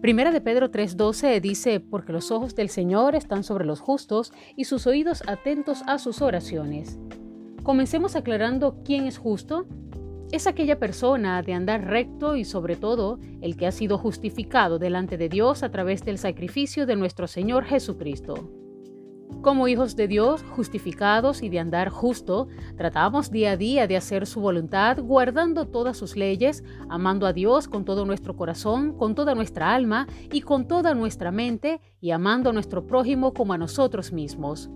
Primera de Pedro 3:12 dice, porque los ojos del Señor están sobre los justos y sus oídos atentos a sus oraciones. Comencemos aclarando quién es justo. Es aquella persona de andar recto y sobre todo el que ha sido justificado delante de Dios a través del sacrificio de nuestro Señor Jesucristo. Como hijos de Dios, justificados y de andar justo, tratamos día a día de hacer su voluntad, guardando todas sus leyes, amando a Dios con todo nuestro corazón, con toda nuestra alma y con toda nuestra mente, y amando a nuestro prójimo como a nosotros mismos.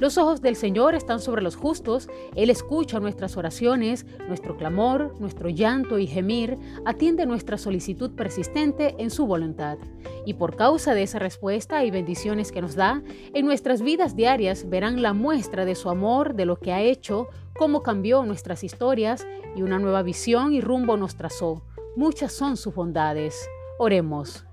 Los ojos del Señor están sobre los justos, Él escucha nuestras oraciones, nuestro clamor, nuestro llanto y gemir, atiende nuestra solicitud persistente en su voluntad. Y por causa de esa respuesta y bendiciones que nos da, en nuestras vidas diarias verán la muestra de su amor, de lo que ha hecho, cómo cambió nuestras historias y una nueva visión y rumbo nos trazó. Muchas son sus bondades. Oremos.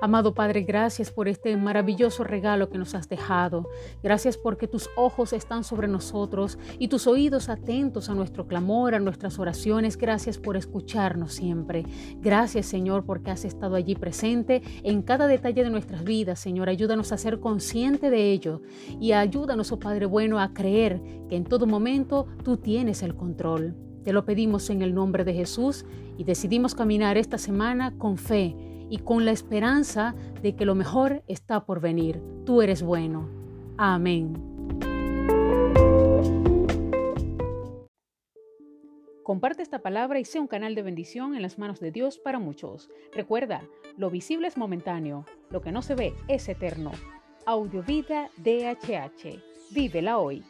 Amado Padre, gracias por este maravilloso regalo que nos has dejado. Gracias porque tus ojos están sobre nosotros y tus oídos atentos a nuestro clamor, a nuestras oraciones. Gracias por escucharnos siempre. Gracias, Señor, porque has estado allí presente en cada detalle de nuestras vidas. Señor, ayúdanos a ser consciente de ello y ayúdanos, oh Padre bueno, a creer que en todo momento tú tienes el control. Te lo pedimos en el nombre de Jesús y decidimos caminar esta semana con fe y con la esperanza de que lo mejor está por venir. Tú eres bueno. Amén. Comparte esta palabra y sea un canal de bendición en las manos de Dios para muchos. Recuerda, lo visible es momentáneo, lo que no se ve es eterno. Audiovida DHH. Vívela hoy.